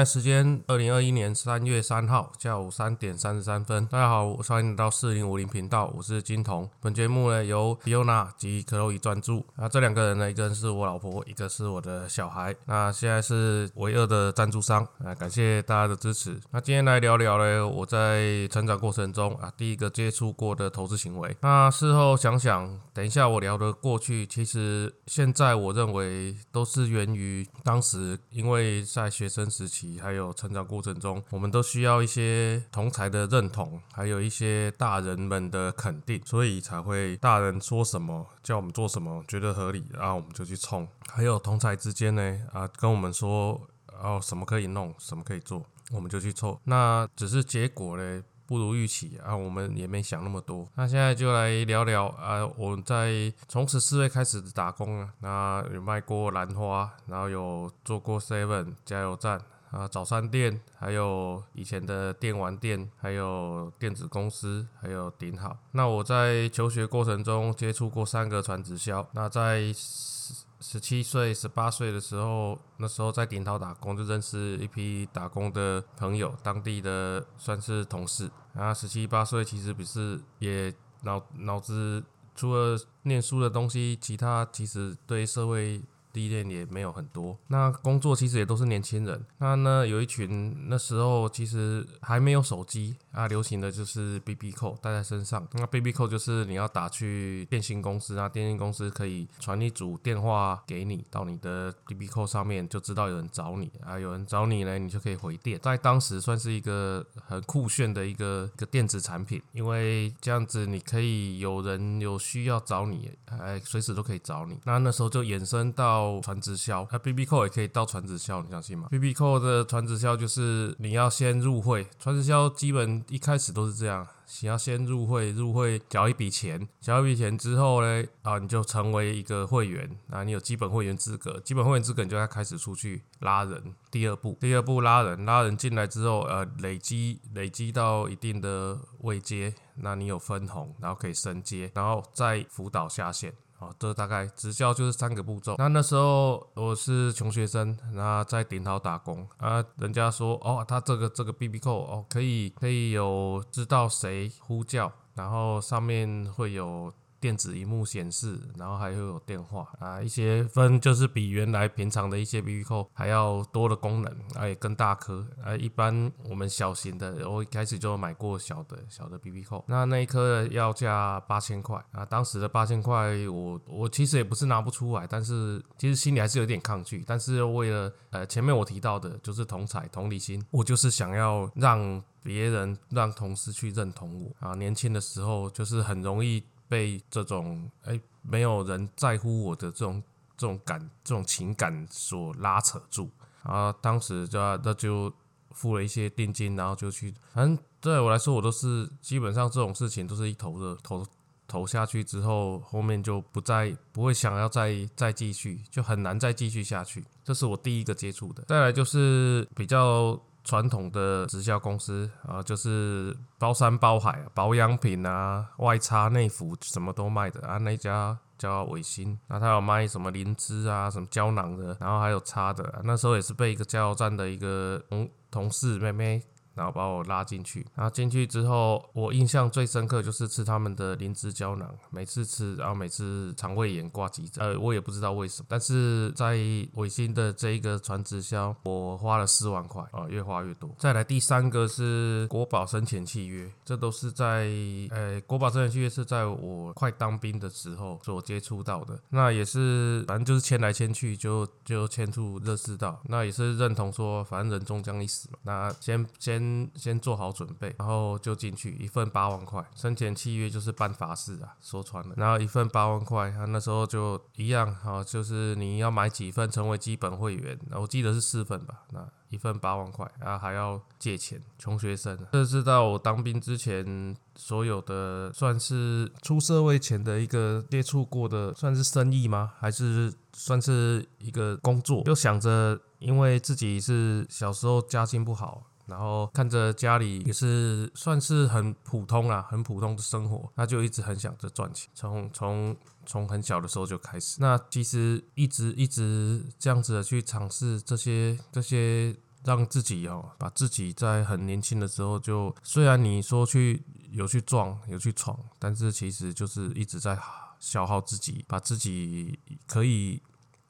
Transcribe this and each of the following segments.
在时间二零二一年三月三号下午三点三十三分。大家好，欢迎来到四零五零频道，我是金童。本节目呢由 Fiona 及 Chloe 专注。那这两个人呢，一个人是我老婆，一个是我的小孩。那现在是唯二的赞助商啊，感谢大家的支持。那今天来聊聊呢，我在成长过程中啊，第一个接触过的投资行为。那事后想想，等一下我聊的过去，其实现在我认为都是源于当时因为在学生时期。还有成长过程中，我们都需要一些同才的认同，还有一些大人们的肯定，所以才会大人说什么叫我们做什么，觉得合理，然后我们就去冲。还有同才之间呢，啊，跟我们说哦什么可以弄，什么可以做，我们就去凑。那只是结果呢？不如预期啊，我们也没想那么多。那现在就来聊聊啊，我在从十四岁开始打工啊，那有卖过兰花，然后有做过 Seven 加油站。啊，早餐店，还有以前的电玩店，还有电子公司，还有顶好。那我在求学过程中接触过三个传直销。那在十十七岁、十八岁的时候，那时候在顶涛打工，就认识一批打工的朋友，当地的算是同事。然后，十七八岁其实不是也脑脑子除了念书的东西，其他其实对社会。历练也没有很多，那工作其实也都是年轻人。那呢，有一群那时候其实还没有手机啊，流行的就是 B B 扣带在身上。那 B B 扣就是你要打去电信公司啊，电信公司可以传一组电话给你，到你的 B B 扣上面就知道有人找你啊，有人找你呢，你就可以回电。在当时算是一个很酷炫的一个个电子产品，因为这样子你可以有人有需要找你，哎，随时都可以找你。那那时候就衍生到。到传直销，那 B B 扣也可以到传直销，你相信吗？B B 扣的传直销就是你要先入会，传直销基本一开始都是这样，你要先入会，入会缴一笔钱，缴一笔钱之后呢，啊，你就成为一个会员，啊，你有基本会员资格，基本会员资格你就要开始出去拉人。第二步，第二步拉人，拉人进来之后，呃，累积累积到一定的位阶，那你有分红，然后可以升阶，然后再辅导下线。哦，这大概直销就是三个步骤。那那时候我是穷学生，那在顶头打工啊，人家说哦，他这个这个 B B 扣哦，可以可以有知道谁呼叫，然后上面会有。电子荧幕显示，然后还会有电话啊，一些分就是比原来平常的一些 B B 扣还要多的功能，哎，更大颗啊。一般我们小型的，我一开始就买过小的小的 B B 扣，那那一颗要价八千块啊。当时的八千块，我我其实也不是拿不出来，但是其实心里还是有点抗拒。但是为了呃前面我提到的，就是同彩同理心，我就是想要让别人让同事去认同我啊。年轻的时候就是很容易。被这种哎没有人在乎我的这种这种感这种情感所拉扯住，然后当时就那就付了一些定金，然后就去，反正对我来说，我都是基本上这种事情都是一头热，投投下去之后，后面就不再不会想要再再继续，就很难再继续下去。这是我第一个接触的，再来就是比较。传统的直销公司啊，就是包山包海，保养品啊、外擦内服什么都卖的啊。那家叫伟星，那他有卖什么灵芝啊、什么胶囊的，然后还有擦的。那时候也是被一个加油站的一个同同事妹妹。然后把我拉进去，然后进去之后，我印象最深刻就是吃他们的灵芝胶囊，每次吃，然后每次肠胃炎挂急诊，呃，我也不知道为什么，但是在伟星的这一个传直销，我花了四万块，啊，越花越多。再来第三个是国宝生前契约，这都是在，呃，国宝生前契约是在我快当兵的时候所接触到的，那也是，反正就是签来签去就就签出热世道，那也是认同说，反正人终将一死嘛，那先先。先做好准备，然后就进去一份八万块，生前契约就是办法事啊，说穿了。然后一份八万块，他那时候就一样，哈，就是你要买几份成为基本会员，我记得是四份吧，那一份八万块，然后还要借钱，穷学生。这是到我当兵之前所有的，算是出社会前的一个接触过的，算是生意吗？还是算是一个工作？就想着，因为自己是小时候家境不好。然后看着家里也是算是很普通啦，很普通的生活，那就一直很想着赚钱。从从从很小的时候就开始，那其实一直一直这样子的去尝试这些这些让自己哦，把自己在很年轻的时候就，虽然你说去有去撞有去闯，但是其实就是一直在消耗自己，把自己可以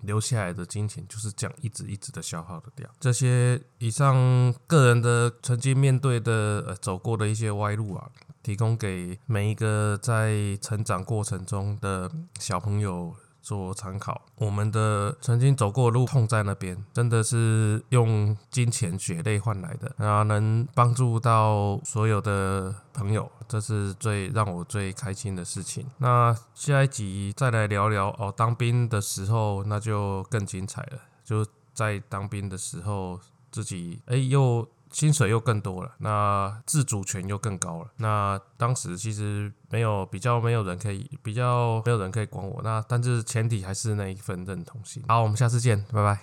留下来的金钱就是这样一直一直的消耗的掉。这些以上个人的曾经面对的呃走过的一些歪路啊，提供给每一个在成长过程中的小朋友。做参考，我们的曾经走过路痛在那边，真的是用金钱血泪换来的，啊，能帮助到所有的朋友，这是最让我最开心的事情。那下一集再来聊聊哦，当兵的时候那就更精彩了，就在当兵的时候自己哎又。薪水又更多了，那自主权又更高了。那当时其实没有比较，没有人可以比较，没有人可以管我。那但是前提还是那一份认同性。好，我们下次见，拜拜。